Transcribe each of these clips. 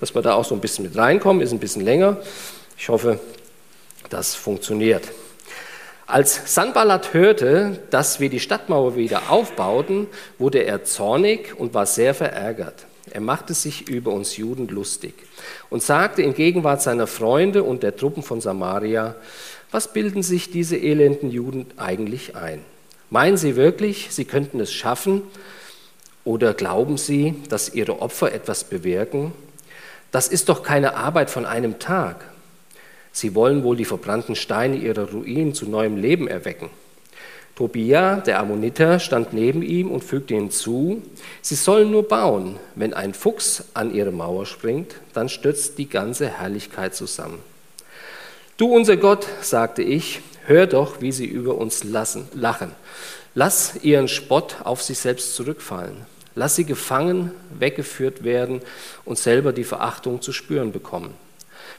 dass wir da auch so ein bisschen mit reinkommen. Ist ein bisschen länger. Ich hoffe, das funktioniert. Als Sanballat hörte, dass wir die Stadtmauer wieder aufbauten, wurde er zornig und war sehr verärgert. Er machte sich über uns Juden lustig und sagte in Gegenwart seiner Freunde und der Truppen von Samaria, was bilden sich diese elenden Juden eigentlich ein? Meinen sie wirklich, sie könnten es schaffen? Oder glauben sie, dass ihre Opfer etwas bewirken? Das ist doch keine Arbeit von einem Tag. Sie wollen wohl die verbrannten Steine ihrer Ruinen zu neuem Leben erwecken. Tobia, der Ammoniter, stand neben ihm und fügte hinzu, sie sollen nur bauen. Wenn ein Fuchs an ihre Mauer springt, dann stürzt die ganze Herrlichkeit zusammen. Du unser Gott, sagte ich, hör doch, wie sie über uns lassen, lachen. Lass ihren Spott auf sich selbst zurückfallen. Lass sie gefangen, weggeführt werden und selber die Verachtung zu spüren bekommen.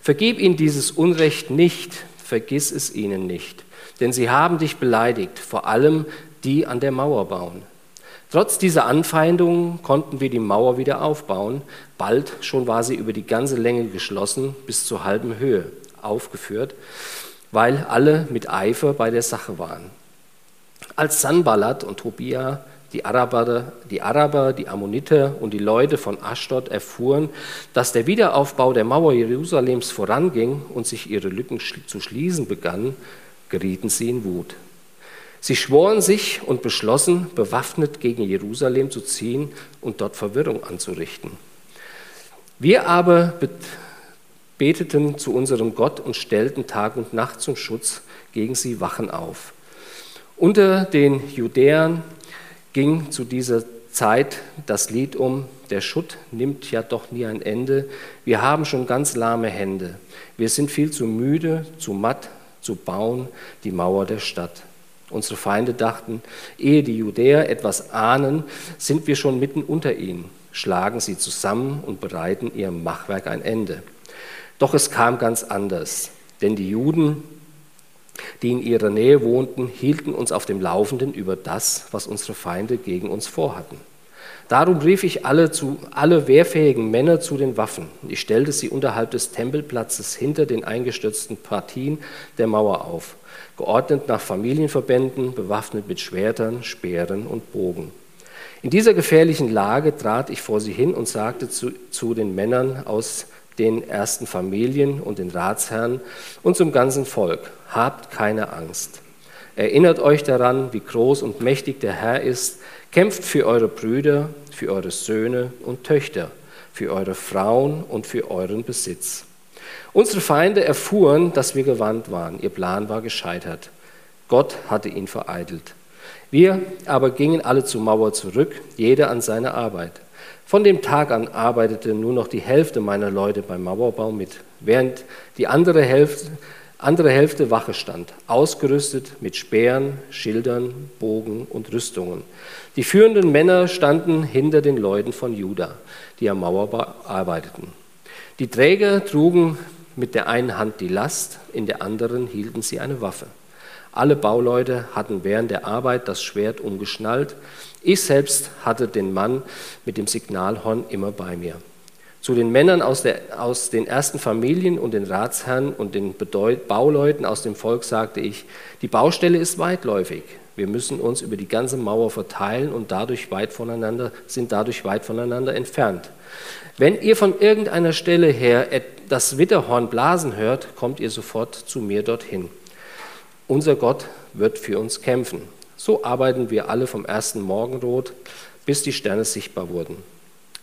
Vergib ihnen dieses Unrecht nicht, vergiss es ihnen nicht, denn sie haben dich beleidigt, vor allem die an der Mauer bauen. Trotz dieser Anfeindungen konnten wir die Mauer wieder aufbauen. Bald schon war sie über die ganze Länge geschlossen, bis zur halben Höhe aufgeführt, weil alle mit Eifer bei der Sache waren. Als Sanballat und Tobia die Araber, die Araber, die Ammoniter und die Leute von Aschdod erfuhren, dass der Wiederaufbau der Mauer Jerusalems voranging und sich ihre Lücken zu schließen begannen, gerieten sie in Wut. Sie schworen sich und beschlossen, bewaffnet gegen Jerusalem zu ziehen und dort Verwirrung anzurichten. Wir aber beteten zu unserem Gott und stellten Tag und Nacht zum Schutz gegen sie Wachen auf. Unter den Judäern ging zu dieser Zeit das Lied um, der Schutt nimmt ja doch nie ein Ende, wir haben schon ganz lahme Hände, wir sind viel zu müde, zu matt, zu bauen die Mauer der Stadt. Unsere Feinde dachten, ehe die Judäer etwas ahnen, sind wir schon mitten unter ihnen, schlagen sie zusammen und bereiten ihrem Machwerk ein Ende. Doch es kam ganz anders, denn die Juden die in ihrer Nähe wohnten, hielten uns auf dem Laufenden über das, was unsere Feinde gegen uns vorhatten. Darum rief ich alle, zu, alle wehrfähigen Männer zu den Waffen. Ich stellte sie unterhalb des Tempelplatzes hinter den eingestürzten Partien der Mauer auf, geordnet nach Familienverbänden, bewaffnet mit Schwertern, Speeren und Bogen. In dieser gefährlichen Lage trat ich vor sie hin und sagte zu, zu den Männern aus den ersten Familien und den Ratsherren und zum ganzen Volk, habt keine Angst. Erinnert euch daran, wie groß und mächtig der Herr ist, kämpft für eure Brüder, für eure Söhne und Töchter, für eure Frauen und für euren Besitz. Unsere Feinde erfuhren, dass wir gewandt waren, ihr Plan war gescheitert. Gott hatte ihn vereitelt. Wir aber gingen alle zur Mauer zurück, jeder an seine Arbeit. Von dem Tag an arbeitete nur noch die Hälfte meiner Leute beim Mauerbau mit, während die andere Hälfte, andere Hälfte Wache stand, ausgerüstet mit Speeren, Schildern, Bogen und Rüstungen. Die führenden Männer standen hinter den Leuten von Juda, die am Mauerbau arbeiteten. Die Träger trugen mit der einen Hand die Last, in der anderen hielten sie eine Waffe. Alle Bauleute hatten während der Arbeit das Schwert umgeschnallt ich selbst hatte den Mann mit dem Signalhorn immer bei mir. Zu den Männern aus, der, aus den ersten Familien und den Ratsherren und den Bedeut Bauleuten aus dem Volk sagte ich, die Baustelle ist weitläufig. Wir müssen uns über die ganze Mauer verteilen und dadurch weit voneinander, sind dadurch weit voneinander entfernt. Wenn ihr von irgendeiner Stelle her das Witterhorn blasen hört, kommt ihr sofort zu mir dorthin. Unser Gott wird für uns kämpfen. So arbeiten wir alle vom ersten Morgenrot, bis die Sterne sichtbar wurden.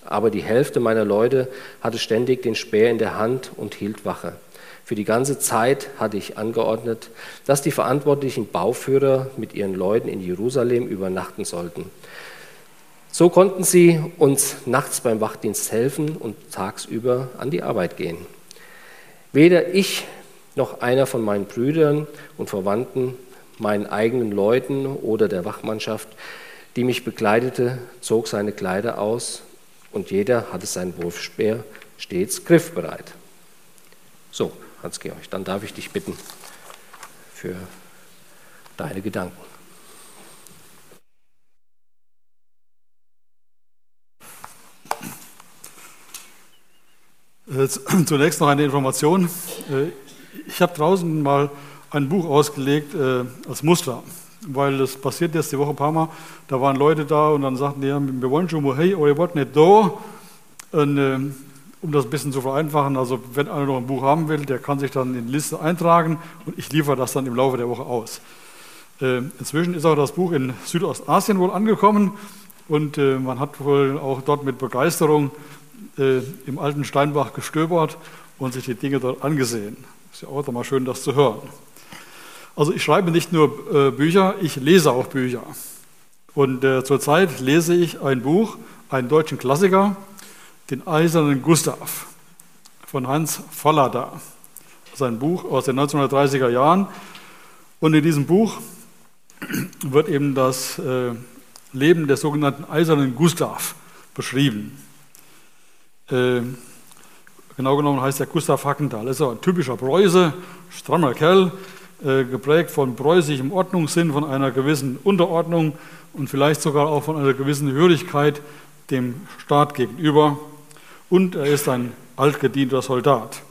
Aber die Hälfte meiner Leute hatte ständig den Speer in der Hand und hielt Wache. Für die ganze Zeit hatte ich angeordnet, dass die verantwortlichen Bauführer mit ihren Leuten in Jerusalem übernachten sollten. So konnten sie uns nachts beim Wachdienst helfen und tagsüber an die Arbeit gehen. Weder ich noch einer von meinen Brüdern und Verwandten meinen eigenen Leuten oder der Wachmannschaft, die mich begleitete, zog seine Kleider aus und jeder hatte seinen Wurfspeer stets griffbereit. So, Hans-Georg, dann darf ich dich bitten für deine Gedanken. Äh, zunächst noch eine Information. Äh, ich habe draußen mal ein Buch ausgelegt äh, als Muster, weil das passiert jetzt die Woche ein paar Mal. Da waren Leute da und dann sagten die, wir wollen schon mal, hey, oder ihr wollt nicht da. Und, äh, um das ein bisschen zu vereinfachen, also wenn einer noch ein Buch haben will, der kann sich dann in die Liste eintragen und ich liefere das dann im Laufe der Woche aus. Äh, inzwischen ist auch das Buch in Südostasien wohl angekommen und äh, man hat wohl auch dort mit Begeisterung äh, im alten Steinbach gestöbert und sich die Dinge dort angesehen. Ist ja auch mal schön, das zu hören. Also ich schreibe nicht nur äh, Bücher, ich lese auch Bücher. Und äh, zurzeit lese ich ein Buch, einen deutschen Klassiker, den Eisernen Gustav von Hans Fallada. Sein Buch aus den 1930er Jahren. Und in diesem Buch wird eben das äh, Leben des sogenannten Eisernen Gustav beschrieben. Äh, genau genommen heißt er Gustav Hackenthal. Er ist ein typischer Preuße, strammer Kerl, äh, geprägt von preußischem Ordnungssinn, von einer gewissen Unterordnung und vielleicht sogar auch von einer gewissen Hörigkeit dem Staat gegenüber. Und er ist ein altgedienter Soldat.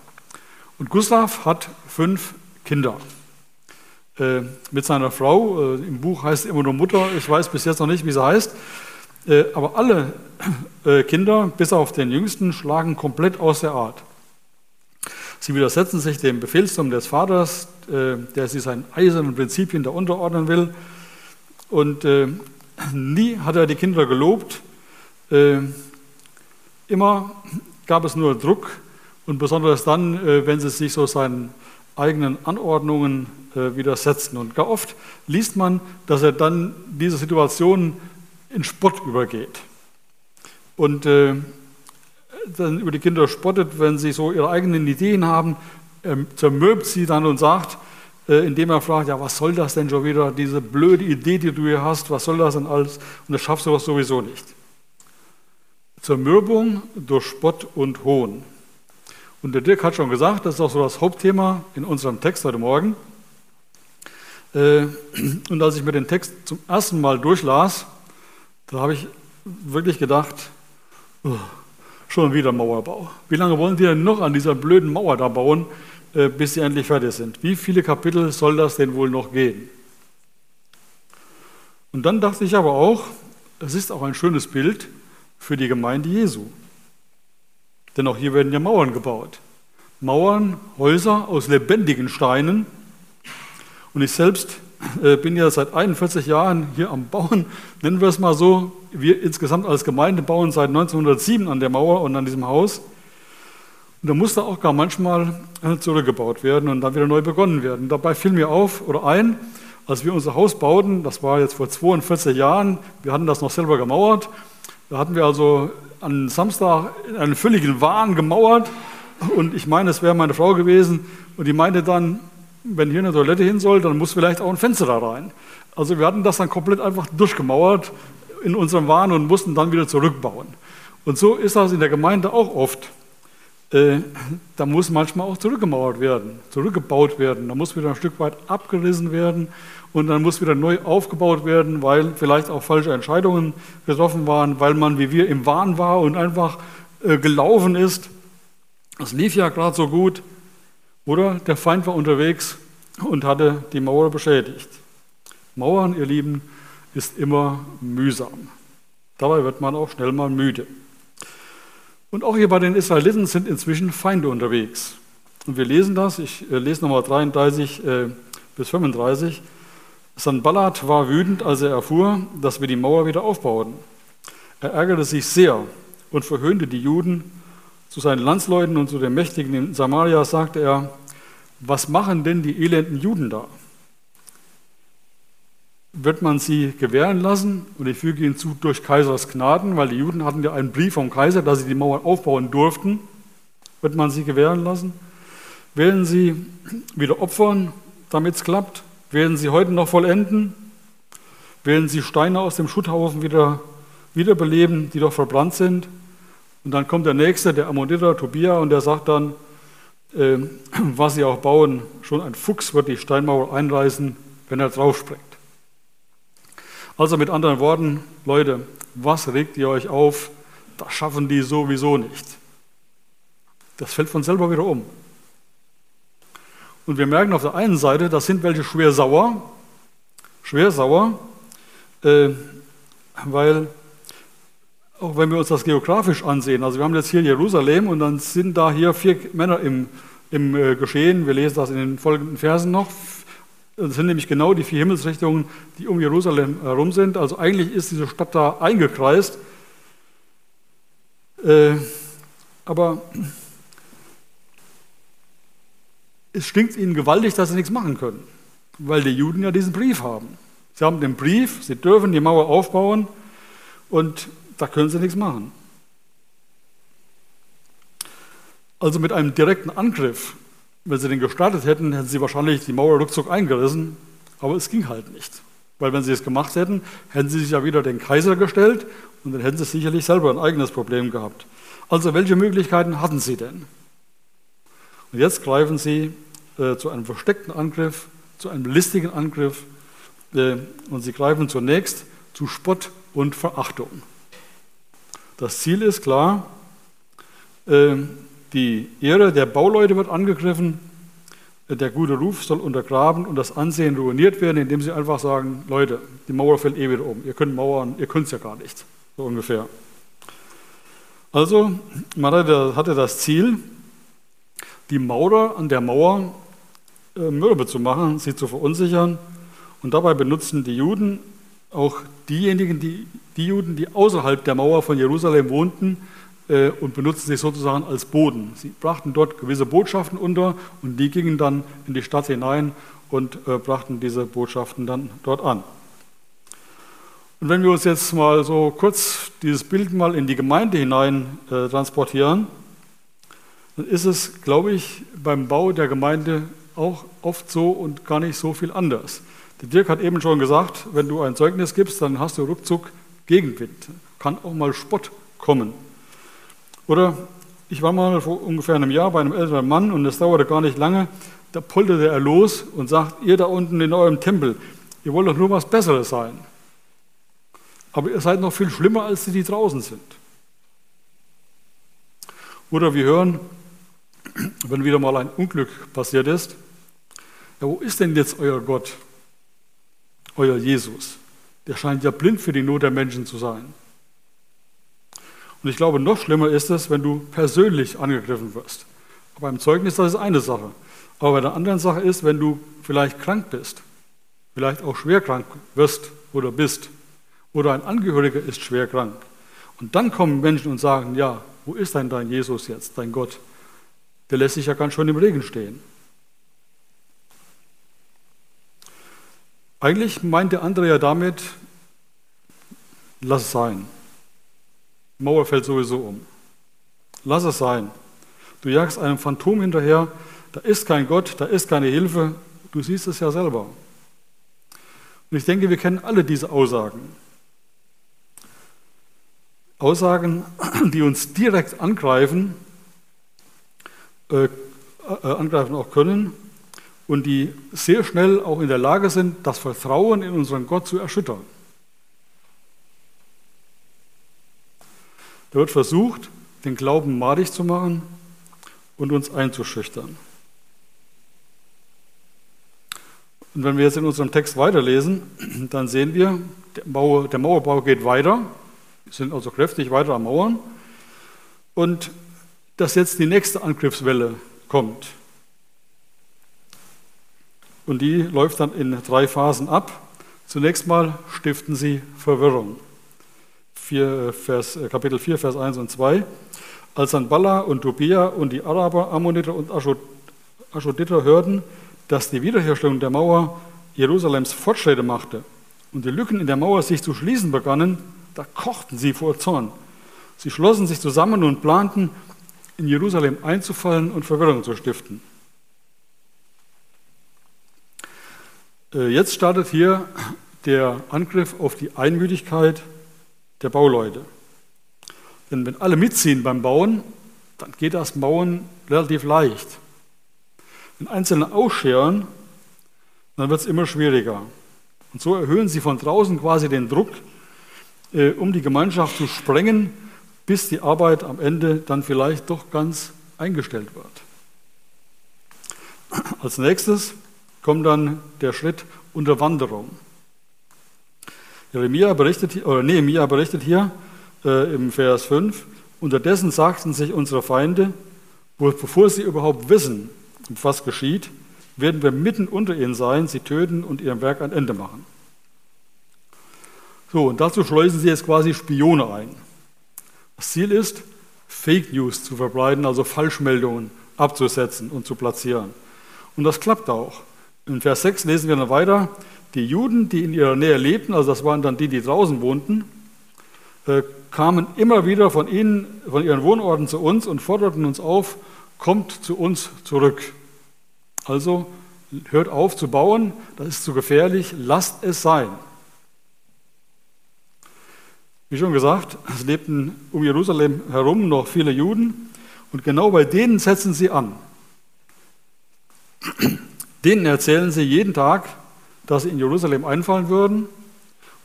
Und Gustav hat fünf Kinder. Äh, mit seiner Frau, äh, im Buch heißt es immer nur Mutter, ich weiß bis jetzt noch nicht, wie sie heißt, aber alle Kinder, bis auf den Jüngsten, schlagen komplett aus der Art. Sie widersetzen sich dem Befehlstum des Vaters, äh, der sie seinen eisernen Prinzipien da unterordnen will. Und nie hat er die Kinder gelobt. Immer gab es nur Druck und besonders dann, wenn sie sich so seinen eigenen Anordnungen widersetzten. Und gar oft liest man, dass er dann diese Situation in Spott übergeht. Und äh, dann über die Kinder spottet, wenn sie so ihre eigenen Ideen haben, er zermürbt sie dann und sagt, äh, indem er fragt, ja, was soll das denn schon wieder, diese blöde Idee, die du hier hast, was soll das denn alles? Und das schaffst du was sowieso nicht. Zermürbung durch Spott und Hohn. Und der Dirk hat schon gesagt, das ist auch so das Hauptthema in unserem Text heute Morgen. Äh, und als ich mir den Text zum ersten Mal durchlas, da habe ich wirklich gedacht, oh, schon wieder Mauerbau. Wie lange wollen die denn noch an dieser blöden Mauer da bauen, äh, bis sie endlich fertig sind? Wie viele Kapitel soll das denn wohl noch gehen? Und dann dachte ich aber auch, es ist auch ein schönes Bild für die Gemeinde Jesu. Denn auch hier werden ja Mauern gebaut. Mauern, Häuser aus lebendigen Steinen. Und ich selbst bin ja seit 41 Jahren hier am Bauen, nennen wir es mal so. Wir insgesamt als Gemeinde bauen seit 1907 an der Mauer und an diesem Haus. Und da musste auch gar manchmal äh, zurückgebaut werden und dann wieder neu begonnen werden. Dabei fiel mir auf oder ein, als wir unser Haus bauten, das war jetzt vor 42 Jahren, wir hatten das noch selber gemauert. Da hatten wir also am Samstag in einem völligen Wahn gemauert. Und ich meine, es wäre meine Frau gewesen. Und die meinte dann, wenn hier eine Toilette hin soll, dann muss vielleicht auch ein Fenster da rein. Also wir hatten das dann komplett einfach durchgemauert in unserem Wahn und mussten dann wieder zurückbauen. Und so ist das in der Gemeinde auch oft. Äh, da muss manchmal auch zurückgemauert werden, zurückgebaut werden. Da muss wieder ein Stück weit abgerissen werden und dann muss wieder neu aufgebaut werden, weil vielleicht auch falsche Entscheidungen getroffen waren, weil man wie wir im Wahn war und einfach äh, gelaufen ist. Das lief ja gerade so gut. Oder der Feind war unterwegs und hatte die Mauer beschädigt. Mauern, ihr Lieben, ist immer mühsam. Dabei wird man auch schnell mal müde. Und auch hier bei den Israeliten sind inzwischen Feinde unterwegs. Und wir lesen das, ich äh, lese nochmal 33 äh, bis 35. Sanballat war wütend, als er erfuhr, dass wir die Mauer wieder aufbauten. Er ärgerte sich sehr und verhöhnte die Juden zu seinen Landsleuten und zu den Mächtigen in Samaria sagte er, was machen denn die elenden Juden da? Wird man sie gewähren lassen? Und ich füge hinzu, durch Kaisers Gnaden, weil die Juden hatten ja einen Brief vom Kaiser, dass sie die Mauer aufbauen durften. Wird man sie gewähren lassen? Werden sie wieder opfern, damit es klappt? Werden sie heute noch vollenden? Werden sie Steine aus dem Schutthaufen wieder wiederbeleben, die doch verbrannt sind? Und dann kommt der Nächste, der Ammoniter, Tobia, und der sagt dann, äh, was sie auch bauen, schon ein Fuchs wird die Steinmauer einreißen, wenn er draufspringt. Also mit anderen Worten, Leute, was regt ihr euch auf? Das schaffen die sowieso nicht. Das fällt von selber wieder um. Und wir merken auf der einen Seite, da sind welche schwer sauer, schwer sauer, äh, weil auch wenn wir uns das geografisch ansehen, also wir haben jetzt hier Jerusalem und dann sind da hier vier Männer im, im äh, Geschehen, wir lesen das in den folgenden Versen noch, das sind nämlich genau die vier Himmelsrichtungen, die um Jerusalem herum sind. Also eigentlich ist diese Stadt da eingekreist. Äh, aber es stinkt ihnen gewaltig, dass sie nichts machen können, weil die Juden ja diesen Brief haben. Sie haben den Brief, sie dürfen die Mauer aufbauen und da können sie nichts machen. Also mit einem direkten Angriff wenn sie den gestartet hätten, hätten sie wahrscheinlich die Mauer ruckzuck eingerissen, aber es ging halt nicht. Weil wenn sie es gemacht hätten, hätten sie sich ja wieder den Kaiser gestellt und dann hätten sie sicherlich selber ein eigenes Problem gehabt. Also welche Möglichkeiten hatten sie denn? Und jetzt greifen sie äh, zu einem versteckten Angriff, zu einem listigen Angriff äh, und sie greifen zunächst zu Spott und Verachtung. Das Ziel ist klar, äh, die Ehre der Bauleute wird angegriffen, der gute Ruf soll untergraben und das Ansehen ruiniert werden, indem sie einfach sagen, Leute, die Mauer fällt eh wieder um, ihr könnt Mauern, ihr könnt es ja gar nicht, so ungefähr. Also, man hatte das Ziel, die Maurer an der Mauer äh, mürbe zu machen, sie zu verunsichern und dabei benutzten die Juden auch diejenigen, die, die Juden, die außerhalb der Mauer von Jerusalem wohnten, äh, und benutzten sie sozusagen als Boden. Sie brachten dort gewisse Botschaften unter und die gingen dann in die Stadt hinein und äh, brachten diese Botschaften dann dort an. Und wenn wir uns jetzt mal so kurz dieses Bild mal in die Gemeinde hinein äh, transportieren, dann ist es, glaube ich, beim Bau der Gemeinde auch oft so und gar nicht so viel anders. Der Dirk hat eben schon gesagt, wenn du ein Zeugnis gibst, dann hast du ruckzuck Gegenwind. Kann auch mal Spott kommen. Oder ich war mal vor ungefähr einem Jahr bei einem älteren Mann und es dauerte gar nicht lange, da polterte er los und sagt, ihr da unten in eurem Tempel, ihr wollt doch nur was Besseres sein. Aber ihr seid noch viel schlimmer als die, die draußen sind. Oder wir hören, wenn wieder mal ein Unglück passiert ist, ja, wo ist denn jetzt euer Gott, euer Jesus? Der scheint ja blind für die Not der Menschen zu sein. Und ich glaube, noch schlimmer ist es, wenn du persönlich angegriffen wirst. Beim Zeugnis, das ist eine Sache. Aber bei der anderen Sache ist, wenn du vielleicht krank bist, vielleicht auch schwer krank wirst oder bist, oder ein Angehöriger ist schwer krank. Und dann kommen Menschen und sagen, ja, wo ist denn dein Jesus jetzt, dein Gott? Der lässt sich ja ganz schön im Regen stehen. Eigentlich meint der andere ja damit, lass es sein. Mauer fällt sowieso um. Lass es sein. Du jagst einem Phantom hinterher, da ist kein Gott, da ist keine Hilfe, du siehst es ja selber. Und ich denke, wir kennen alle diese Aussagen. Aussagen, die uns direkt angreifen, äh, äh, angreifen auch können und die sehr schnell auch in der Lage sind, das Vertrauen in unseren Gott zu erschüttern. Da wird versucht, den Glauben madig zu machen und uns einzuschüchtern. Und wenn wir jetzt in unserem Text weiterlesen, dann sehen wir, der, Mauer, der Mauerbau geht weiter, sind also kräftig weiter am Mauern und dass jetzt die nächste Angriffswelle kommt. Und die läuft dann in drei Phasen ab. Zunächst mal stiften sie Verwirrung. 4, Vers, äh, Kapitel 4, Vers 1 und 2. Als dann Balla und Tobia und die Araber, Ammoniter und Aschoditer hörten, dass die Wiederherstellung der Mauer Jerusalems Fortschritte machte und die Lücken in der Mauer sich zu schließen begannen, da kochten sie vor Zorn. Sie schlossen sich zusammen und planten, in Jerusalem einzufallen und Verwirrung zu stiften. Jetzt startet hier der Angriff auf die Einmütigkeit der Bauleute. Denn wenn alle mitziehen beim Bauen, dann geht das Bauen relativ leicht. Wenn Einzelne ausscheren, dann wird es immer schwieriger. Und so erhöhen sie von draußen quasi den Druck, äh, um die Gemeinschaft zu sprengen, bis die Arbeit am Ende dann vielleicht doch ganz eingestellt wird. Als nächstes kommt dann der Schritt Unterwanderung. Jeremia berichtet, oder Nehemiah berichtet hier äh, im Vers 5, unterdessen sagten sich unsere Feinde, bevor sie überhaupt wissen, was geschieht, werden wir mitten unter ihnen sein, sie töten und ihrem Werk ein Ende machen. So, und dazu schleusen sie jetzt quasi Spione ein. Das Ziel ist, Fake News zu verbreiten, also Falschmeldungen abzusetzen und zu platzieren. Und das klappt auch. In Vers 6 lesen wir dann weiter, die Juden, die in ihrer Nähe lebten, also das waren dann die, die draußen wohnten, äh, kamen immer wieder von ihnen, von ihren Wohnorten zu uns und forderten uns auf, kommt zu uns zurück. Also hört auf zu bauen, das ist zu gefährlich, lasst es sein. Wie schon gesagt, es lebten um Jerusalem herum noch viele Juden und genau bei denen setzen sie an. Denen erzählen sie jeden Tag, dass sie in Jerusalem einfallen würden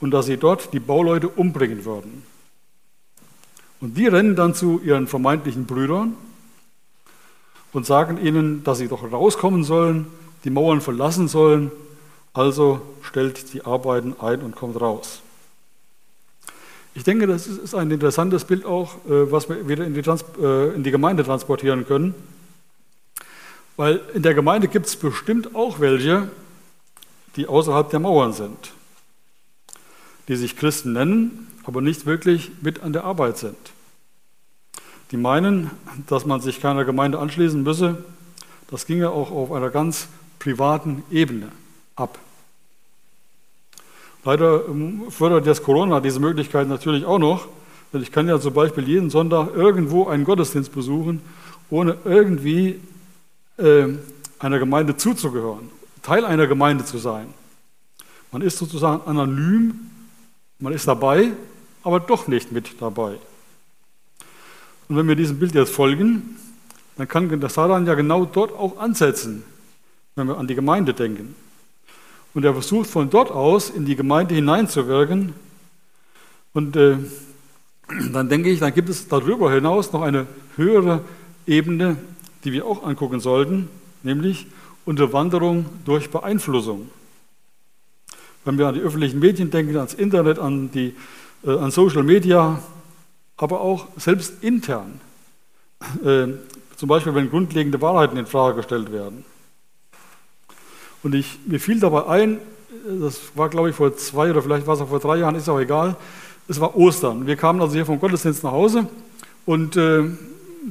und dass sie dort die Bauleute umbringen würden. Und die rennen dann zu ihren vermeintlichen Brüdern und sagen ihnen, dass sie doch rauskommen sollen, die Mauern verlassen sollen. Also stellt die Arbeiten ein und kommt raus. Ich denke, das ist ein interessantes Bild auch, äh, was wir wieder in die, Trans äh, in die Gemeinde transportieren können. Weil in der Gemeinde gibt es bestimmt auch welche, die außerhalb der Mauern sind, die sich Christen nennen, aber nicht wirklich mit an der Arbeit sind. Die meinen, dass man sich keiner Gemeinde anschließen müsse, das ginge auch auf einer ganz privaten Ebene ab. Leider ähm, fördert jetzt Corona diese Möglichkeit natürlich auch noch, denn ich kann ja zum Beispiel jeden Sonntag irgendwo einen Gottesdienst besuchen, ohne irgendwie einer Gemeinde zuzugehören, Teil einer Gemeinde zu sein. Man ist sozusagen anonym, man ist dabei, aber doch nicht mit dabei. Und wenn wir diesem Bild jetzt folgen, dann kann der Satan ja genau dort auch ansetzen, wenn wir an die Gemeinde denken. Und er versucht von dort aus in die Gemeinde hineinzuwirken. Und äh, dann denke ich, dann gibt es darüber hinaus noch eine höhere Ebene, die wir auch angucken sollten, nämlich Unterwanderung durch Beeinflussung. Wenn wir an die öffentlichen Medien denken, ans Internet, an, die, äh, an Social Media, aber auch selbst intern. Äh, zum Beispiel, wenn grundlegende Wahrheiten in Frage gestellt werden. Und ich, mir fiel dabei ein, das war glaube ich vor zwei oder vielleicht war es auch vor drei Jahren, ist auch egal, es war Ostern. Wir kamen also hier vom Gottesdienst nach Hause und äh,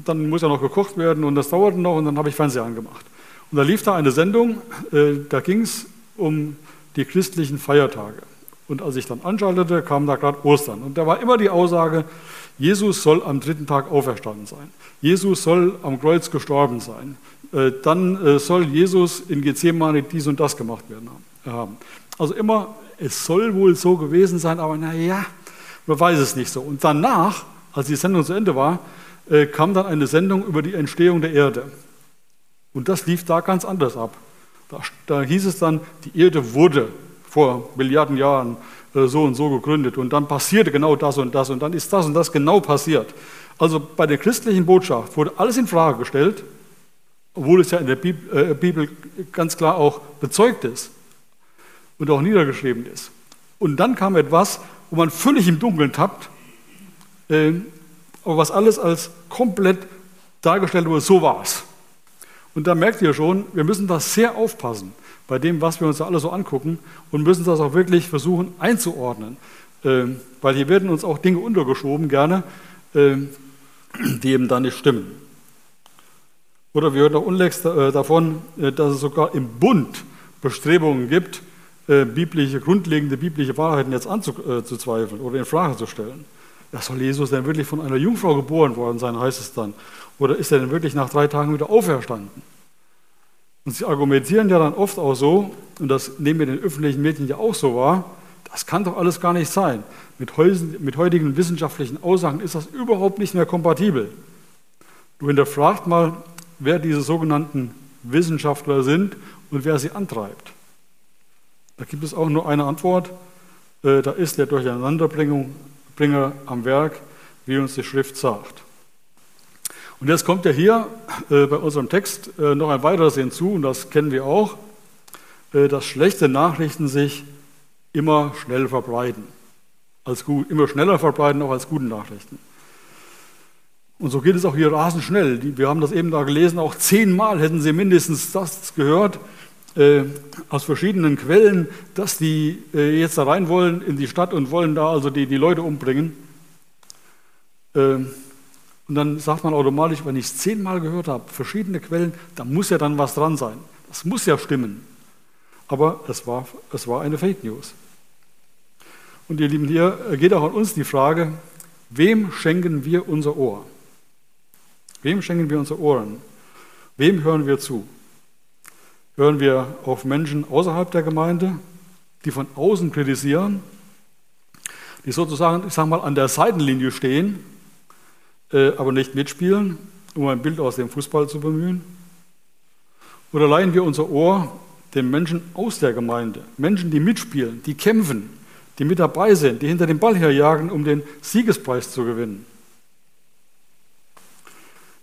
dann muss ja noch gekocht werden und das dauerte noch und dann habe ich Fernseher angemacht. Und da lief da eine Sendung, äh, da ging es um die christlichen Feiertage. Und als ich dann anschaltete, kam da gerade Ostern. Und da war immer die Aussage, Jesus soll am dritten Tag auferstanden sein. Jesus soll am Kreuz gestorben sein. Äh, dann äh, soll Jesus in Gethsemane dies und das gemacht werden haben. Also immer, es soll wohl so gewesen sein, aber naja, man weiß es nicht so. Und danach, als die Sendung zu Ende war, äh, kam dann eine Sendung über die Entstehung der Erde. Und das lief da ganz anders ab. Da, da hieß es dann, die Erde wurde vor Milliarden Jahren so und so gegründet und dann passierte genau das und das und dann ist das und das genau passiert. Also bei der christlichen Botschaft wurde alles in Frage gestellt obwohl es ja in der äh, Bibel ganz klar auch bezeugt ist und auch niedergeschrieben ist. Und dann kam etwas, wo man völlig im Dunkeln tappt, äh, aber was alles als komplett dargestellt wurde, so war es. Und da merkt ihr schon, wir müssen da sehr aufpassen bei dem, was wir uns da alles so angucken und müssen das auch wirklich versuchen einzuordnen. Äh, weil hier werden uns auch Dinge untergeschoben, gerne, die eben da nicht stimmen. Oder wir hören auch unlängst äh, davon, äh, dass es sogar im Bund Bestrebungen gibt, äh, biblische, grundlegende biblische Wahrheiten jetzt anzuzweifeln oder in Frage zu stellen. Ja, soll Jesus denn wirklich von einer Jungfrau geboren worden sein, heißt es dann? Oder ist er denn wirklich nach drei Tagen wieder auferstanden? Und sie argumentieren ja dann oft auch so, und das nehmen wir den öffentlichen Medien ja auch so wahr, das kann doch alles gar nicht sein. Mit, heutigen wissenschaftlichen Aussagen ist das überhaupt nicht mehr kompatibel. Du hinterfragt mal, wer diese sogenannten Wissenschaftler sind und wer sie antreibt. Da gibt es auch nur eine Antwort. Äh, da ist der Durcheinanderbringer am Werk, wie uns die Schrift sagt. Und jetzt kommt ja hier äh, bei unserem Text äh, noch ein weiteres hinzu, und das kennen wir auch, äh, dass schlechte Nachrichten sich immer schnell verbreiten. Als gut, immer schneller verbreiten, auch als gute Nachrichten. Und so geht es auch hier rasend schnell. Wir haben das eben da gelesen, auch zehnmal hätten Sie mindestens das gehört äh, aus verschiedenen Quellen, dass die äh, jetzt da rein wollen in die Stadt und wollen da also die, die Leute umbringen. Äh, und dann sagt man automatisch, wenn ich es zehnmal gehört habe, verschiedene Quellen, da muss ja dann was dran sein. Das muss ja stimmen. Aber es war, es war eine Fake News. Und ihr Lieben, hier geht auch an uns die Frage, wem schenken wir unser Ohr? Wem schenken wir unsere Ohren? Wem hören wir zu? Hören wir auf Menschen außerhalb der Gemeinde, die von außen kritisieren, die sozusagen, ich sage mal, an der Seitenlinie stehen, äh, aber nicht mitspielen, um ein Bild aus dem Fußball zu bemühen? Oder leihen wir unser Ohr den Menschen aus der Gemeinde, Menschen, die mitspielen, die kämpfen, die mit dabei sind, die hinter dem Ball herjagen, um den Siegespreis zu gewinnen?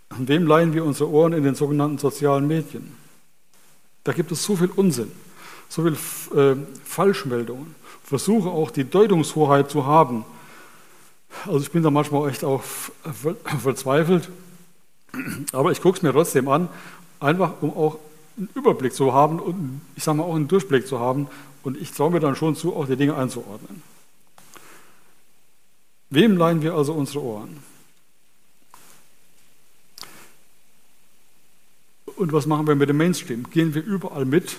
An wem leihen wir unsere Ohren in den sogenannten sozialen Medien? Da gibt es so viel Unsinn, so viel äh, Falschmeldungen, versuche auch die Deutungshoheit zu haben. Also ich bin da manchmal echt auch verzweifelt, aber ich gucke es mir trotzdem an, einfach um auch einen Überblick zu haben und ich sage mal auch einen Durchblick zu haben und ich traue mir dann schon zu, auch die Dinge einzuordnen. Wem leihen wir also unsere Ohren? Und was machen wir mit dem Mainstream? Gehen wir überall mit,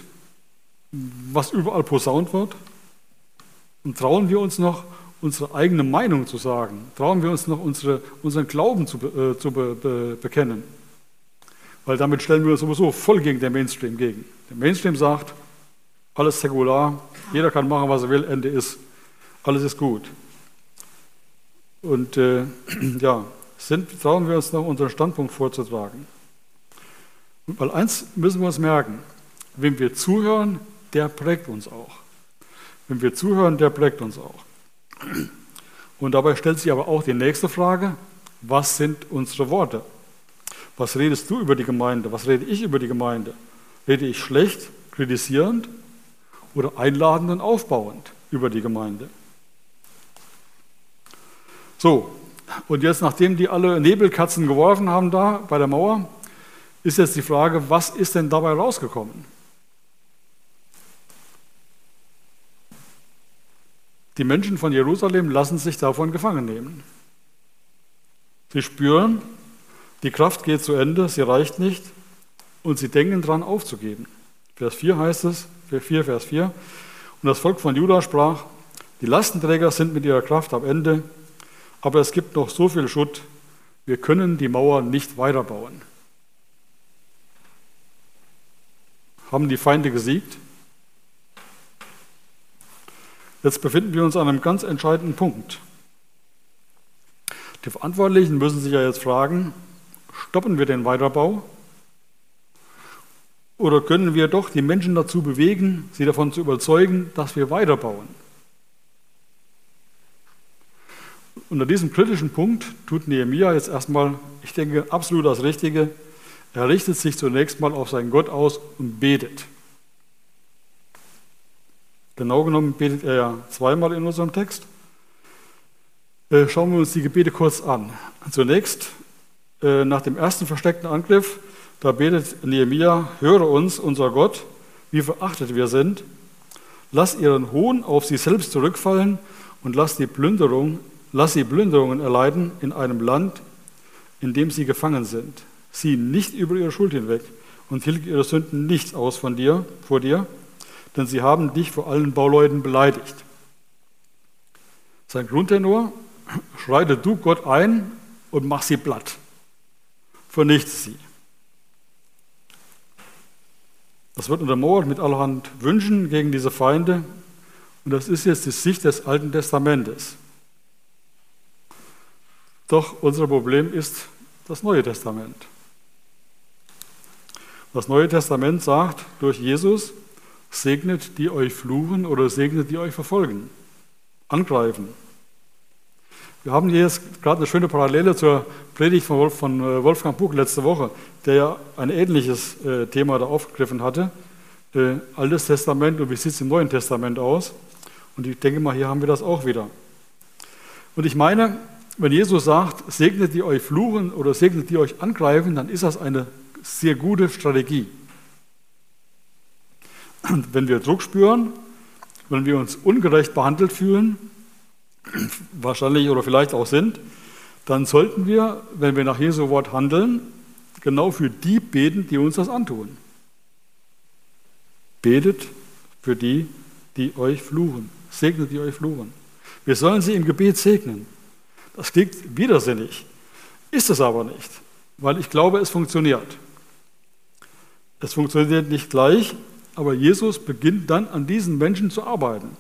was überall posaunt wird? Und trauen wir uns noch, unsere eigene Meinung zu sagen? Trauen wir uns noch, unsere, unseren Glauben zu, äh, zu be, be, bekennen? Weil damit stellen wir uns sowieso voll gegen den Mainstream gegen. Der Mainstream sagt, alles säkular, jeder kann machen, was er will, Ende ist, alles ist gut. Und äh, ja, sind, trauen wir uns noch, unseren Standpunkt vorzutragen? Weil eins müssen wir uns merken, wenn wir zuhören, der prägt uns auch. Wenn wir zuhören, der prägt uns auch. Und dabei stellt sich aber auch die nächste Frage, was sind unsere Worte? Was redest du über die Gemeinde? Was rede ich über die Gemeinde? Rede ich schlecht, kritisierend oder einladend und aufbauend über die Gemeinde? So, und jetzt, nachdem die alle Nebelkatzen geworfen haben da bei der Mauer, ist jetzt die Frage, was ist denn dabei rausgekommen? Die Menschen von Jerusalem lassen sich davon gefangen nehmen. Sie spüren, die Kraft geht zu Ende, sie reicht nicht und sie denken daran aufzugeben. Vers 4 heißt es, 4, Vers 4, und das Volk von Juda sprach, die Lastenträger sind mit ihrer Kraft am Ende, aber es gibt noch so viel Schutt, wir können die Mauer nicht weiterbauen. Haben die Feinde gesiegt? Jetzt befinden wir uns an einem ganz entscheidenden Punkt. Die Verantwortlichen müssen sich ja jetzt fragen, stoppen wir den Weiterbau? Oder können wir doch die Menschen dazu bewegen, sie davon zu überzeugen, dass wir weiterbauen? Unter diesem kritischen Punkt tut Nehemiah jetzt erstmal, ich denke, absolut das Richtige. Er richtet sich zunächst mal auf seinen Gott aus und betet. Genau genommen betet er ja zweimal in unserem Text. Äh, schauen wir uns die Gebete kurz an. Zunächst, äh, nach dem ersten versteckten Angriff, da betet Nehemiah, höre uns, unser Gott, wie verachtet wir sind. Lass ihren Hohn auf sie selbst zurückfallen und lass die Plünderung, lass sie Plünderungen erleiden in einem Land, in dem sie gefangen sind sieh nicht über ihre Schuld hinweg und tilge ihre Sünden nicht aus von dir, vor dir, denn sie haben dich vor allen Bauleuten beleidigt. Sein Grundtenor, schreite du Gott ein und mach sie platt. Vernichte sie. Das wird untermauert mit allerhand Wünschen gegen diese Feinde. Und das ist jetzt die Sicht des Alten Testamentes. Doch unser Problem ist das Neue Testament. Das Neue Testament sagt durch Jesus, segnet die euch fluchen oder segnet die euch verfolgen, angreifen. Wir haben hier jetzt gerade eine schöne Parallele zur Predigt von, äh, Wolfgang Buch letzte Woche, der ja ein ähnliches äh, Thema da aufgegriffen hatte. Äh, Altes Testament und wie sieht es im Neuen Testament aus? Und ich denke mal, hier haben wir das auch wieder. Und ich meine, wenn Jesus sagt, segnet die euch fluchen oder segnet die euch angreifen, dann ist das eine sehr gute Strategie. Und wenn wir Druck spüren, wenn wir uns ungerecht behandelt fühlen, wahrscheinlich oder vielleicht auch sind, dann sollten wir, wenn wir nach Jesu Wort handeln, genau für die beten, die uns das antun. Betet für die, die euch fluchen. Segnet die euch fluchen. Wir sollen sie im Gebet segnen. Das klingt widersinnig, ist es aber nicht, weil ich glaube, es funktioniert. Es funktioniert nicht gleich, aber Jesus beginnt dann an diesen Menschen zu arbeiten.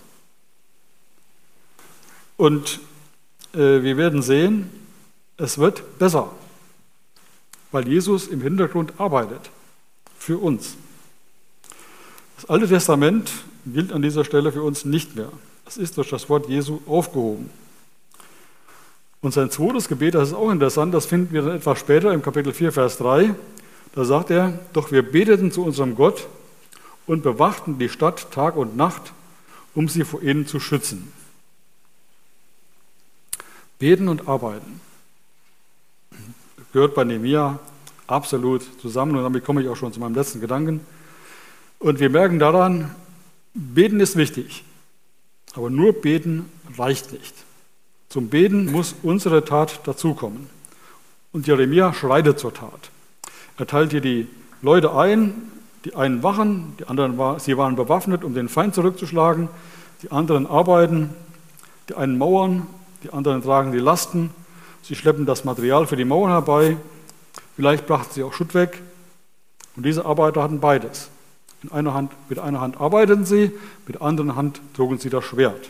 Und äh, wir werden sehen, es wird besser, weil Jesus im Hintergrund arbeitet für uns. Das Alte Testament gilt an dieser Stelle für uns nicht mehr. Es ist durch das Wort Jesu aufgehoben. Und sein zweites Gebet, das ist auch interessant, das finden wir dann etwas später im Kapitel 4, Vers 3. Da sagt er, doch wir beteten zu unserem Gott und bewachten die Stadt Tag und Nacht, um sie vor ihnen zu schützen. Beten und arbeiten gehört bei Nemia absolut zusammen und damit komme ich auch schon zu meinem letzten Gedanken. Und wir merken daran, beten ist wichtig, aber nur beten reicht nicht. Zum Beten muss unsere Tat dazukommen. Und Jeremia schreitet zur Tat. Er teilt hier die Leute ein, die einen wachen, die anderen war, sie waren bewaffnet, um den Feind zurückzuschlagen, die anderen arbeiten, die einen mauern, die anderen tragen die Lasten, sie schleppen das Material für die Mauern herbei, vielleicht brachten sie auch Schutt weg. Und diese Arbeiter hatten beides. In einer Hand, mit einer Hand arbeiteten sie, mit der anderen Hand trugen sie das Schwert.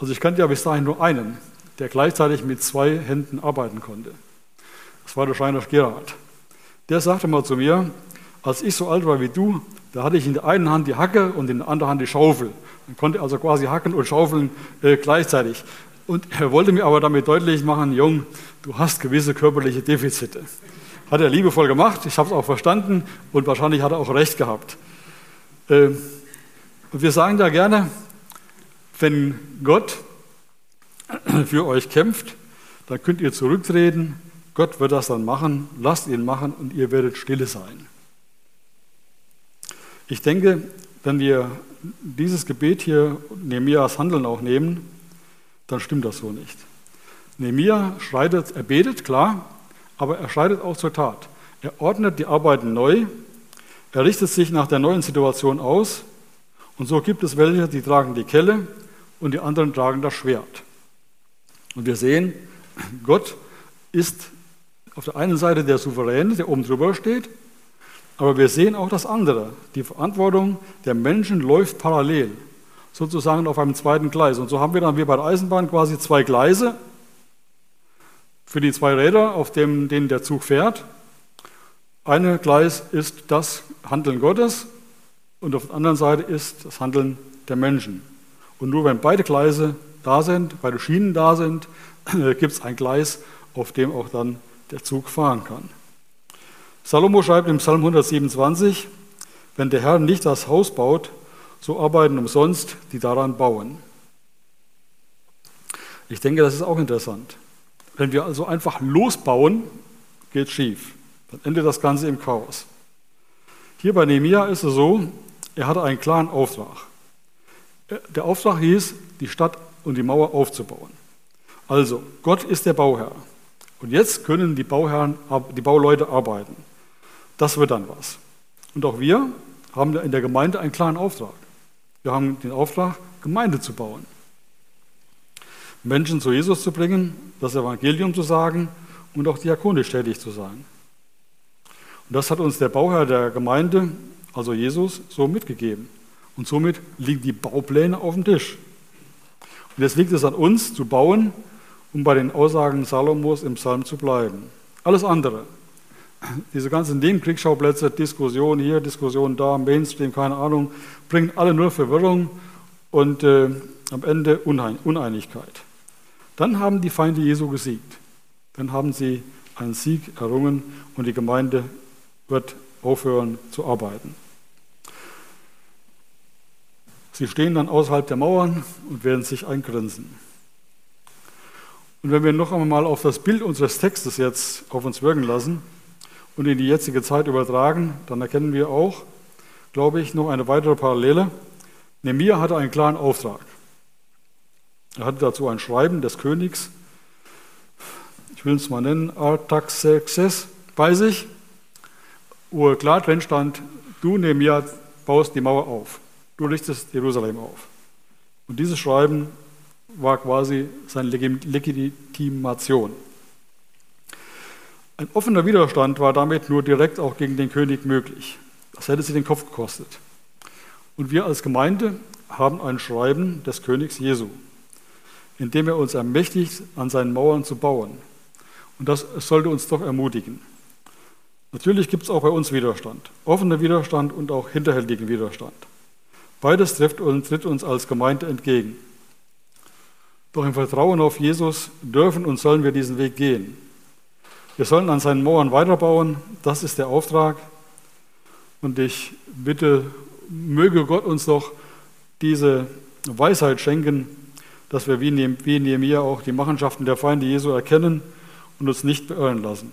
Also ich kannte ja bis dahin nur einen, der gleichzeitig mit zwei Händen arbeiten konnte. War der Schreiner Gerhard. Der sagte mal zu mir, als ich so alt war wie du, da hatte ich in der einen Hand die Hacke und in der anderen Hand die Schaufel. Man konnte also quasi hacken und schaufeln äh, gleichzeitig. Und er wollte mir aber damit deutlich machen, Jung, du hast gewisse körperliche Defizite. Hat er liebevoll gemacht, ich habe es auch verstanden und wahrscheinlich hat er auch recht gehabt. Äh, und wir sagen da gerne, wenn Gott für euch kämpft, dann könnt ihr zurücktreten, Gott wird das dann machen, lasst ihn machen und ihr werdet stille sein. Ich denke, wenn wir dieses Gebet hier, Nehemias Handeln auch nehmen, dann stimmt das so nicht. Nehemia schreitet, er betet, klar, aber er schreitet auch zur Tat. Er ordnet die Arbeiten neu, er richtet sich nach der neuen Situation aus und so gibt es welche, die tragen die Kelle und die anderen tragen das Schwert. Und wir sehen, Gott ist auf der einen Seite der Souverän, der oben drüber steht, aber wir sehen auch das andere. Die Verantwortung der Menschen läuft parallel, sozusagen auf einem zweiten Gleis. Und so haben wir dann wie bei der Eisenbahn quasi zwei Gleise für die zwei Räder, auf dem, denen der Zug fährt. Eine Gleis ist das Handeln Gottes und auf der anderen Seite ist das Handeln der Menschen. Und nur wenn beide Gleise da sind, beide Schienen da sind, gibt es ein Gleis, auf dem auch dann der Zug fahren kann. Salomo schreibt im Psalm 127, wenn der Herr nicht das Haus baut, so arbeiten umsonst die daran bauen. Ich denke, das ist auch interessant. Wenn wir also einfach losbauen, geht schief. Dann endet das Ganze im Chaos. Hier bei Nehemia ist es so, er hatte einen klaren Auftrag. Der Auftrag hieß, die Stadt und die Mauer aufzubauen. Also, Gott ist der Bauherr. Und jetzt können die Bauherren, die Bauleute arbeiten. Das wird dann was. Und auch wir haben in der Gemeinde einen klaren Auftrag. Wir haben den Auftrag, Gemeinde zu bauen. Menschen zu Jesus zu bringen, das Evangelium zu sagen und auch diakonisch tätig zu sein. Und das hat uns der Bauherr der Gemeinde, also Jesus, so mitgegeben. Und somit liegen die Baupläne auf dem Tisch. Und jetzt liegt es an uns zu bauen, um bei den Aussagen Salomos im Psalm zu bleiben. Alles andere, diese ganzen Nebenkriegsschauplätze, Diskussion hier, Diskussion da, Mainstream, keine Ahnung, bringen alle nur Verwirrung und äh, am Ende Uneinigkeit. dann haben die Feinde Jesu gesiegt. Dann haben sie einen Sieg errungen und die Gemeinde wird aufhören zu arbeiten. Sie stehen dann außerhalb der Mauern und werden sich eingrenzen. Und wenn wir noch einmal auf das Bild unseres Textes jetzt auf uns wirken lassen und in die jetzige Zeit übertragen, dann erkennen wir auch, glaube ich, noch eine weitere Parallele. Nemir hatte einen klaren Auftrag. Er hatte dazu ein Schreiben des Königs, ich will es mal nennen, Artaxerxes, bei sich, wo klar drin stand, du Nemir baust die Mauer auf, du richtest Jerusalem auf. Und dieses Schreiben war quasi seine Legitimation. Ein offener Widerstand war damit nur direkt auch gegen den König möglich. Das hätte sie den Kopf gekostet. Und wir als Gemeinde haben ein Schreiben des Königs Jesu, in dem er uns ermächtigt, an seinen Mauern zu bauen. Und das sollte uns doch ermutigen. Natürlich gibt es auch bei uns Widerstand, offener Widerstand und auch hinterhältigen Widerstand. Beides trifft und tritt uns als Gemeinde entgegen. Doch im Vertrauen auf Jesus dürfen und sollen wir diesen Weg gehen. Wir sollen an seinen Mauern weiterbauen, das ist der Auftrag. Und ich bitte, möge Gott uns doch diese Weisheit schenken, dass wir wie Nehemiah auch die Machenschaften der Feinde Jesu erkennen und uns nicht beirren lassen.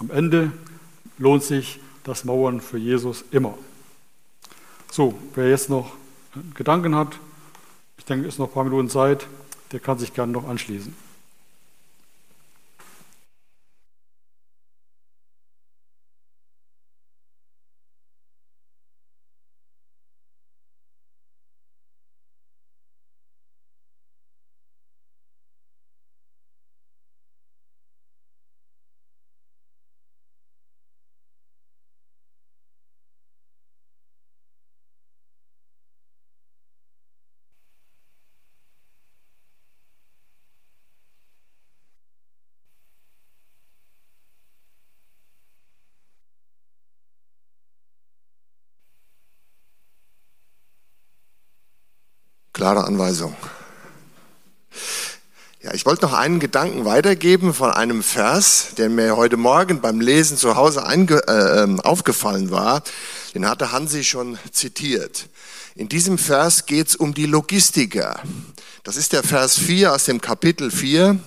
Am Ende lohnt sich das Mauern für Jesus immer. So, wer jetzt noch Gedanken hat, ich denke, es ist noch ein paar Minuten Zeit, der kann sich gerne noch anschließen. Klare Anweisung. Ja, ich wollte noch einen Gedanken weitergeben von einem Vers, der mir heute Morgen beim Lesen zu Hause äh, ähm, aufgefallen war. Den hatte Hansi schon zitiert. In diesem Vers geht es um die Logistiker. Das ist der Vers 4 aus dem Kapitel 4.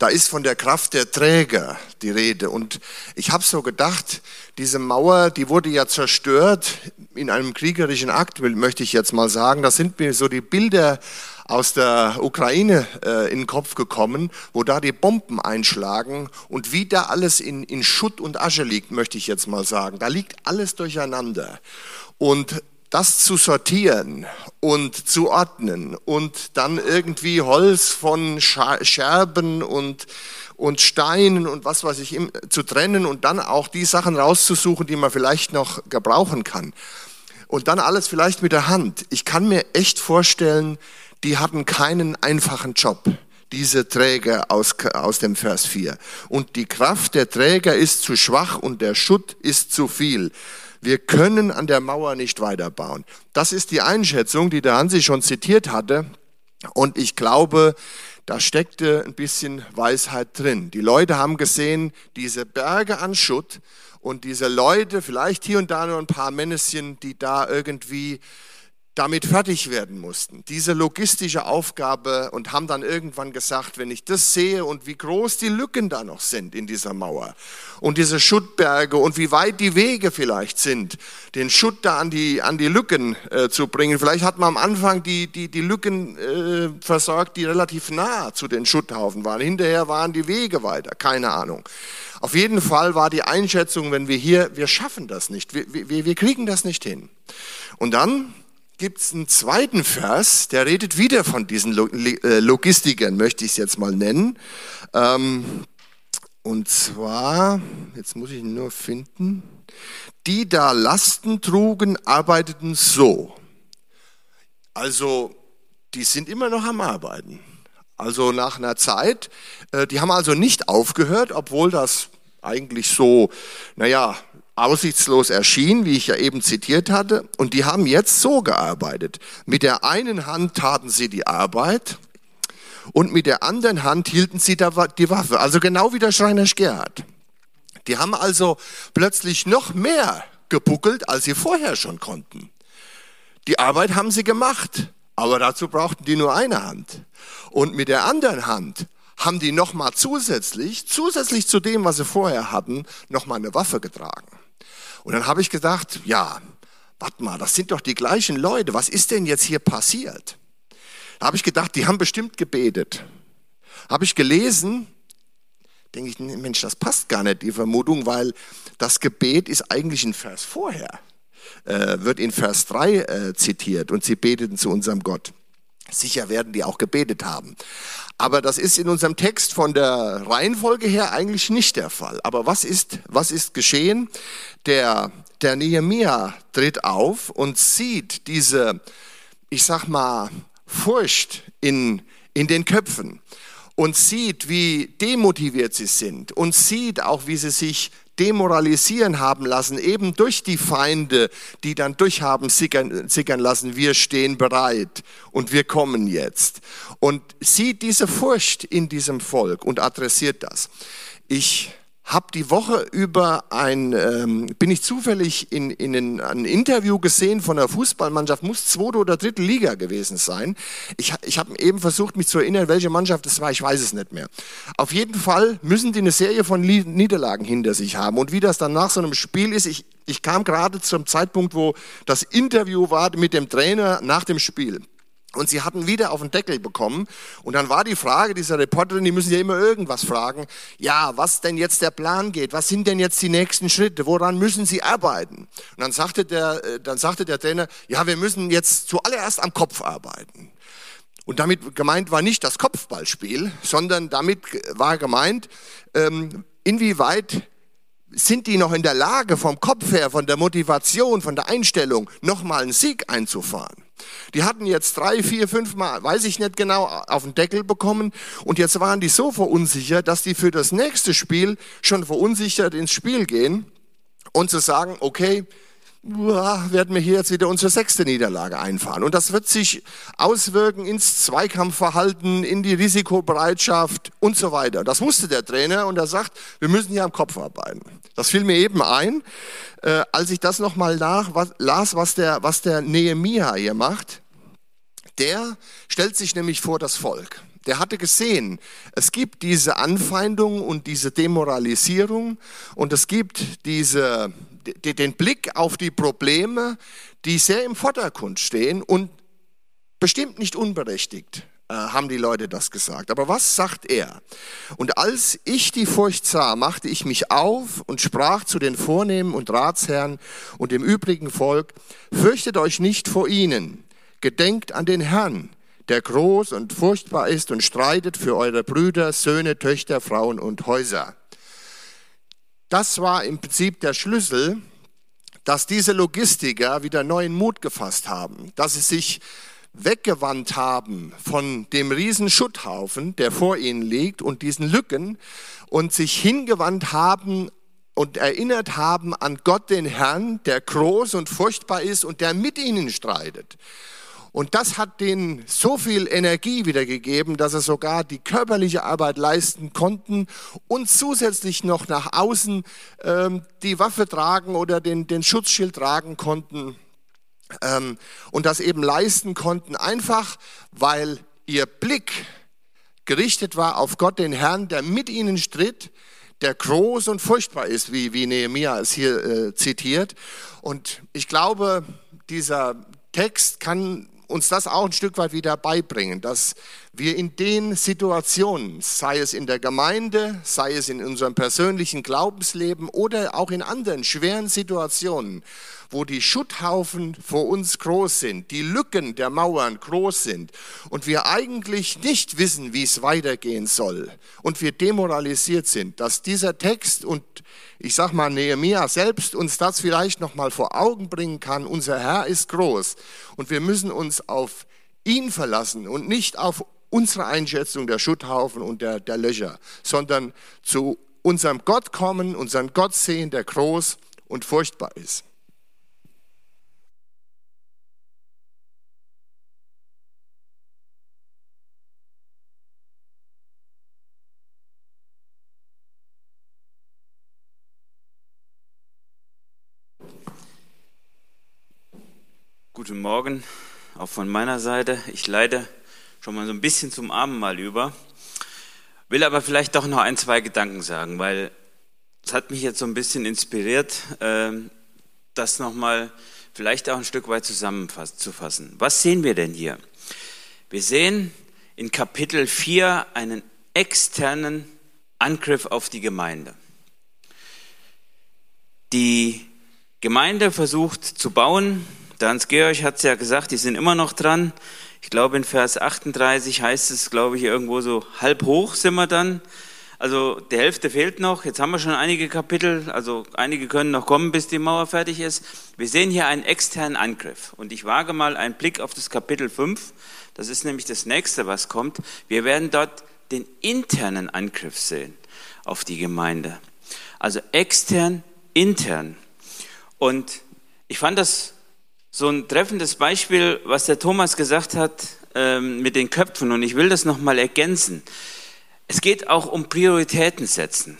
Da ist von der Kraft der Träger die Rede. Und ich habe so gedacht, diese Mauer, die wurde ja zerstört in einem kriegerischen Akt, möchte ich jetzt mal sagen. Da sind mir so die Bilder aus der Ukraine äh, in den Kopf gekommen, wo da die Bomben einschlagen und wie da alles in, in Schutt und Asche liegt, möchte ich jetzt mal sagen. Da liegt alles durcheinander. Und das zu sortieren und zu ordnen und dann irgendwie Holz von Scherben und, und Steinen und was weiß ich zu trennen und dann auch die Sachen rauszusuchen, die man vielleicht noch gebrauchen kann. Und dann alles vielleicht mit der Hand. Ich kann mir echt vorstellen, die hatten keinen einfachen Job diese Träger aus, aus dem Vers 4. Und die Kraft der Träger ist zu schwach und der Schutt ist zu viel. Wir können an der Mauer nicht weiterbauen. Das ist die Einschätzung, die der Hansi schon zitiert hatte. Und ich glaube, da steckte ein bisschen Weisheit drin. Die Leute haben gesehen, diese Berge an Schutt und diese Leute, vielleicht hier und da nur ein paar Männchen, die da irgendwie damit fertig werden mussten. Diese logistische Aufgabe und haben dann irgendwann gesagt, wenn ich das sehe und wie groß die Lücken da noch sind in dieser Mauer und diese Schuttberge und wie weit die Wege vielleicht sind, den Schutt da an die, an die Lücken äh, zu bringen. Vielleicht hat man am Anfang die, die, die Lücken äh, versorgt, die relativ nah zu den Schutthaufen waren. Hinterher waren die Wege weiter, keine Ahnung. Auf jeden Fall war die Einschätzung, wenn wir hier, wir schaffen das nicht, wir, wir, wir kriegen das nicht hin. Und dann gibt es einen zweiten Vers, der redet wieder von diesen äh, Logistikern, möchte ich es jetzt mal nennen. Ähm, und zwar, jetzt muss ich ihn nur finden, die da Lasten trugen, arbeiteten so. Also, die sind immer noch am Arbeiten. Also nach einer Zeit, äh, die haben also nicht aufgehört, obwohl das eigentlich so, naja, aussichtslos erschien, wie ich ja eben zitiert hatte. Und die haben jetzt so gearbeitet. Mit der einen Hand taten sie die Arbeit und mit der anderen Hand hielten sie die Waffe. Also genau wie der Schreiner Gerhard. Die haben also plötzlich noch mehr gebuckelt, als sie vorher schon konnten. Die Arbeit haben sie gemacht, aber dazu brauchten die nur eine Hand. Und mit der anderen Hand haben die nochmal zusätzlich, zusätzlich zu dem, was sie vorher hatten, nochmal eine Waffe getragen. Und dann habe ich gedacht, ja, warte mal, das sind doch die gleichen Leute, was ist denn jetzt hier passiert? Da habe ich gedacht, die haben bestimmt gebetet. Habe ich gelesen, denke ich, Mensch, das passt gar nicht, die Vermutung, weil das Gebet ist eigentlich ein Vers vorher, äh, wird in Vers 3 äh, zitiert und sie beteten zu unserem Gott. Sicher werden die auch gebetet haben. Aber das ist in unserem Text von der Reihenfolge her eigentlich nicht der Fall. Aber was ist, was ist geschehen? Der, der Nehemia tritt auf und sieht diese, ich sag mal, Furcht in, in den Köpfen und sieht, wie demotiviert sie sind und sieht auch, wie sie sich demoralisieren haben lassen, eben durch die Feinde, die dann durchhaben sickern, sickern lassen, wir stehen bereit und wir kommen jetzt. Und sieht diese Furcht in diesem Volk und adressiert das. Ich habe die Woche über ein, ähm, bin ich zufällig in, in ein, ein, Interview gesehen von der Fußballmannschaft, muss zweite oder dritte Liga gewesen sein. Ich, ich habe eben versucht, mich zu erinnern, welche Mannschaft es war, ich weiß es nicht mehr. Auf jeden Fall müssen die eine Serie von Niederlagen hinter sich haben. Und wie das dann nach so einem Spiel ist, ich, ich kam gerade zum Zeitpunkt, wo das Interview war mit dem Trainer nach dem Spiel. Und sie hatten wieder auf den Deckel bekommen. Und dann war die Frage dieser Reporterin, die müssen ja immer irgendwas fragen. Ja, was denn jetzt der Plan geht? Was sind denn jetzt die nächsten Schritte? Woran müssen sie arbeiten? Und dann sagte der, äh, dann sagte der Trainer, ja, wir müssen jetzt zuallererst am Kopf arbeiten. Und damit gemeint war nicht das Kopfballspiel, sondern damit war gemeint, ähm, inwieweit sind die noch in der Lage, vom Kopf her, von der Motivation, von der Einstellung, nochmal einen Sieg einzufahren. Die hatten jetzt drei, vier, fünf Mal, weiß ich nicht genau, auf den Deckel bekommen. Und jetzt waren die so verunsichert, dass die für das nächste Spiel schon verunsichert ins Spiel gehen und zu sagen, okay, werden wir hier jetzt wieder unsere sechste Niederlage einfahren. Und das wird sich auswirken ins Zweikampfverhalten, in die Risikobereitschaft und so weiter. Das wusste der Trainer und er sagt, wir müssen hier am Kopf arbeiten. Das fiel mir eben ein, äh, als ich das nochmal las, was der, was der Nehemia hier macht. Der stellt sich nämlich vor das Volk. Der hatte gesehen, es gibt diese Anfeindung und diese Demoralisierung und es gibt diese, den Blick auf die Probleme, die sehr im Vordergrund stehen und bestimmt nicht unberechtigt äh, haben die Leute das gesagt. Aber was sagt er? Und als ich die Furcht sah, machte ich mich auf und sprach zu den Vornehmen und Ratsherren und dem übrigen Volk, fürchtet euch nicht vor ihnen, gedenkt an den Herrn, der groß und furchtbar ist und streitet für eure Brüder, Söhne, Töchter, Frauen und Häuser. Das war im Prinzip der Schlüssel, dass diese Logistiker wieder neuen Mut gefasst haben, dass sie sich weggewandt haben von dem riesen Schutthaufen, der vor ihnen liegt und diesen Lücken und sich hingewandt haben und erinnert haben an Gott den Herrn, der groß und furchtbar ist und der mit ihnen streitet. Und das hat denen so viel Energie wiedergegeben, dass sie sogar die körperliche Arbeit leisten konnten und zusätzlich noch nach außen ähm, die Waffe tragen oder den, den Schutzschild tragen konnten ähm, und das eben leisten konnten, einfach weil ihr Blick gerichtet war auf Gott, den Herrn, der mit ihnen stritt, der groß und furchtbar ist, wie, wie Nehemiah es hier äh, zitiert. Und ich glaube, dieser Text kann uns das auch ein Stück weit wieder beibringen, dass wir in den Situationen, sei es in der Gemeinde, sei es in unserem persönlichen Glaubensleben oder auch in anderen schweren Situationen, wo die Schutthaufen vor uns groß sind, die Lücken der Mauern groß sind und wir eigentlich nicht wissen, wie es weitergehen soll und wir demoralisiert sind, dass dieser Text und ich sag mal Nehemia selbst uns das vielleicht noch mal vor Augen bringen kann. Unser Herr ist groß und wir müssen uns auf ihn verlassen und nicht auf unsere Einschätzung der Schutthaufen und der, der Löcher, sondern zu unserem Gott kommen, unseren Gott sehen, der groß und furchtbar ist. Guten Morgen, auch von meiner Seite. Ich leite schon mal so ein bisschen zum Abendmahl über, will aber vielleicht doch noch ein, zwei Gedanken sagen, weil es hat mich jetzt so ein bisschen inspiriert, ähm, das nochmal vielleicht auch ein Stück weit zusammenzufassen. Was sehen wir denn hier? Wir sehen in Kapitel 4 einen externen Angriff auf die Gemeinde. Die Gemeinde versucht zu bauen. Der Hans-Georg hat es ja gesagt, die sind immer noch dran. Ich glaube, in Vers 38 heißt es, glaube ich, irgendwo so halb hoch sind wir dann. Also die Hälfte fehlt noch. Jetzt haben wir schon einige Kapitel, also einige können noch kommen, bis die Mauer fertig ist. Wir sehen hier einen externen Angriff. Und ich wage mal einen Blick auf das Kapitel 5. Das ist nämlich das nächste, was kommt. Wir werden dort den internen Angriff sehen auf die Gemeinde. Also extern, intern. Und ich fand das so ein treffendes Beispiel, was der Thomas gesagt hat ähm, mit den Köpfen. Und ich will das nochmal ergänzen. Es geht auch um Prioritäten setzen.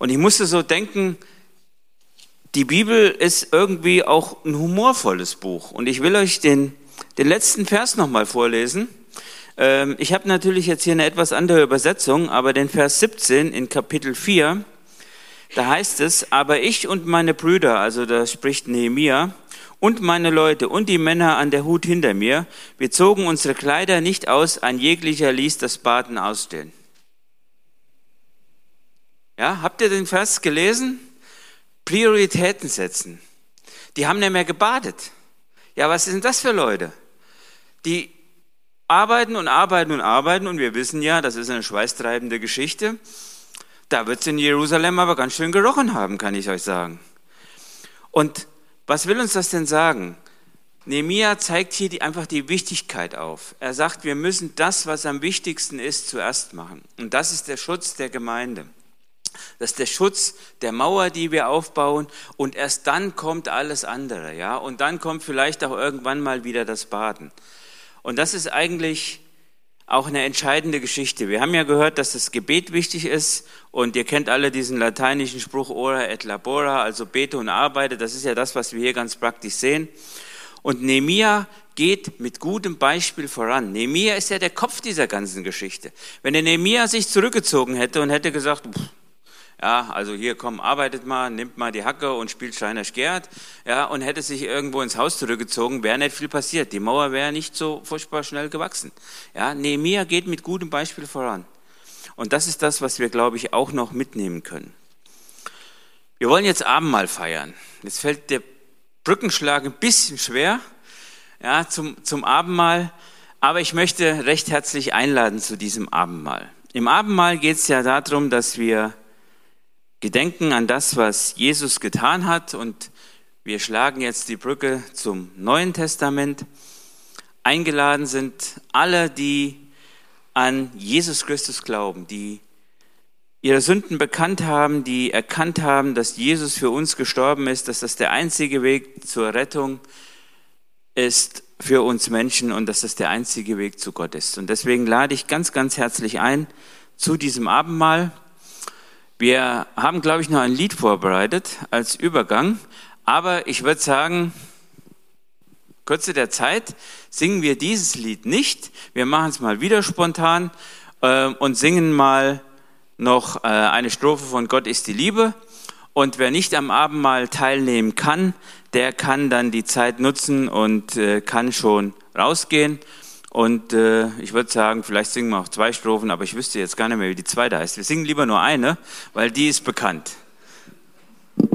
Und ich musste so denken, die Bibel ist irgendwie auch ein humorvolles Buch. Und ich will euch den, den letzten Vers nochmal vorlesen. Ähm, ich habe natürlich jetzt hier eine etwas andere Übersetzung, aber den Vers 17 in Kapitel 4, da heißt es, aber ich und meine Brüder, also da spricht Nehemia, und meine Leute und die Männer an der Hut hinter mir, wir zogen unsere Kleider nicht aus, ein jeglicher ließ das Baden ausstellen. Ja, habt ihr den Vers gelesen? Prioritäten setzen. Die haben nicht mehr gebadet. Ja, was sind das für Leute? Die arbeiten und arbeiten und arbeiten und wir wissen ja, das ist eine schweißtreibende Geschichte. Da wird es in Jerusalem aber ganz schön gerochen haben, kann ich euch sagen. Und was will uns das denn sagen? Nehemiah zeigt hier die, einfach die Wichtigkeit auf. Er sagt, wir müssen das, was am wichtigsten ist, zuerst machen. Und das ist der Schutz der Gemeinde. Das ist der Schutz der Mauer, die wir aufbauen. Und erst dann kommt alles andere, ja. Und dann kommt vielleicht auch irgendwann mal wieder das Baden. Und das ist eigentlich auch eine entscheidende Geschichte. Wir haben ja gehört, dass das Gebet wichtig ist und ihr kennt alle diesen lateinischen Spruch ora et labora, also bete und arbeite. Das ist ja das, was wir hier ganz praktisch sehen. Und Nehemia geht mit gutem Beispiel voran. Nehemia ist ja der Kopf dieser ganzen Geschichte. Wenn der Nehemia sich zurückgezogen hätte und hätte gesagt, pff, ja, also hier komm, arbeitet mal, nimmt mal die Hacke und spielt Steiner Gerd, ja, und hätte sich irgendwo ins Haus zurückgezogen, wäre nicht viel passiert. Die Mauer wäre nicht so furchtbar schnell gewachsen. Ja, Nehemiah geht mit gutem Beispiel voran. Und das ist das, was wir, glaube ich, auch noch mitnehmen können. Wir wollen jetzt Abendmahl feiern. Jetzt fällt der Brückenschlag ein bisschen schwer, ja, zum, zum Abendmahl. Aber ich möchte recht herzlich einladen zu diesem Abendmahl. Im Abendmahl geht es ja darum, dass wir gedenken an das, was Jesus getan hat und wir schlagen jetzt die Brücke zum Neuen Testament. Eingeladen sind alle, die an Jesus Christus glauben, die ihre Sünden bekannt haben, die erkannt haben, dass Jesus für uns gestorben ist, dass das der einzige Weg zur Rettung ist für uns Menschen und dass das der einzige Weg zu Gott ist. Und deswegen lade ich ganz, ganz herzlich ein zu diesem Abendmahl. Wir haben, glaube ich, noch ein Lied vorbereitet als Übergang, aber ich würde sagen, Kürze der Zeit singen wir dieses Lied nicht. Wir machen es mal wieder spontan äh, und singen mal noch äh, eine Strophe von Gott ist die Liebe. Und wer nicht am Abendmahl teilnehmen kann, der kann dann die Zeit nutzen und äh, kann schon rausgehen. Und äh, ich würde sagen, vielleicht singen wir auch zwei Strophen, aber ich wüsste jetzt gar nicht mehr, wie die zweite heißt. Wir singen lieber nur eine, weil die ist bekannt.